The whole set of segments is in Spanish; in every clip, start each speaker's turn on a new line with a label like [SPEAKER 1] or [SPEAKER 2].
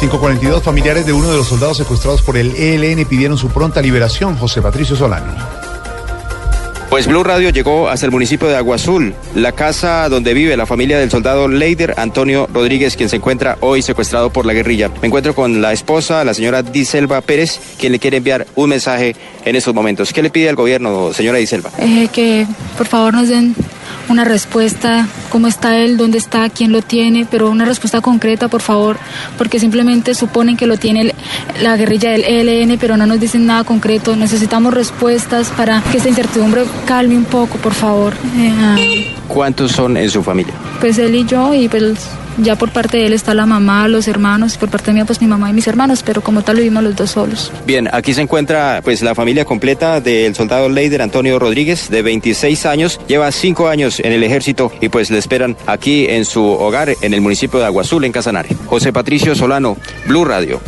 [SPEAKER 1] 542 familiares de uno de los soldados secuestrados por el ELN pidieron su pronta liberación. José Patricio Solano.
[SPEAKER 2] Pues Blue Radio llegó hasta el municipio de Agua Azul, la casa donde vive la familia del soldado Leider Antonio Rodríguez, quien se encuentra hoy secuestrado por la guerrilla. Me encuentro con la esposa, la señora Diselva Pérez, quien le quiere enviar un mensaje en estos momentos. ¿Qué le pide al gobierno, señora Diselva?
[SPEAKER 3] Eh, que por favor nos den una respuesta, cómo está él, dónde está, quién lo tiene, pero una respuesta concreta, por favor, porque simplemente suponen que lo tiene la guerrilla del ELN, pero no nos dicen nada concreto. Necesitamos respuestas para que esta incertidumbre calme un poco, por favor. Eh,
[SPEAKER 2] ¿Cuántos son en su familia?
[SPEAKER 3] Pues él y yo, y pues ya por parte de él está la mamá, los hermanos, y por parte mía pues mi mamá y mis hermanos, pero como tal vivimos los dos solos.
[SPEAKER 2] Bien, aquí se encuentra pues la familia completa del soldado Leider Antonio Rodríguez, de 26 años, lleva 5 años en el ejército y pues le esperan aquí en su hogar en el municipio de Aguazul, en Casanare. José Patricio Solano, Blue Radio.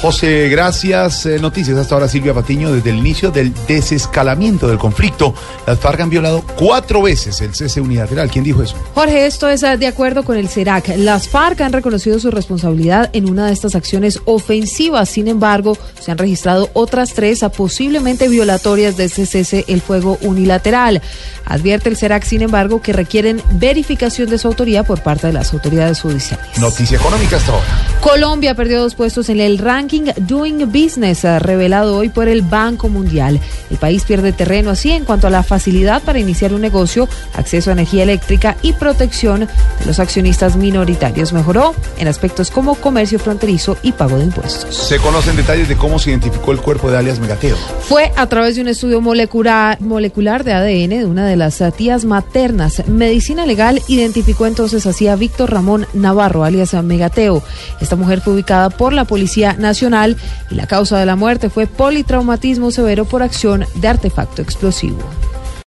[SPEAKER 1] José, gracias. Eh, noticias hasta ahora, Silvia Patiño. Desde el inicio del desescalamiento del conflicto, las FARC han violado cuatro veces el cese unilateral. ¿Quién dijo eso?
[SPEAKER 4] Jorge, esto es eh, de acuerdo con el CERAC. Las FARC han reconocido su responsabilidad en una de estas acciones ofensivas. Sin embargo, se han registrado otras tres a posiblemente violatorias de ese cese el fuego unilateral. Advierte el CERAC, sin embargo, que requieren verificación de su autoría por parte de las autoridades judiciales.
[SPEAKER 1] Noticia económica hasta ahora.
[SPEAKER 4] Colombia perdió dos puestos en el ranking Doing Business eh, revelado hoy por el Banco Mundial. El país pierde terreno así en cuanto a la facilidad para iniciar un negocio, acceso a energía eléctrica y protección de los accionistas minoritarios. Mejoró en aspectos como comercio fronterizo y pago de impuestos.
[SPEAKER 1] Se conocen detalles de cómo se identificó el cuerpo de alias Megateo.
[SPEAKER 4] Fue a través de un estudio molecular, molecular de ADN de una de las tías maternas. Medicina Legal identificó entonces así a Víctor Ramón Navarro, alias Megateo. Esta mujer fue ubicada por la Policía Y la causa de la muerte fue politraumatismo severo por acción de artefacto explosivo.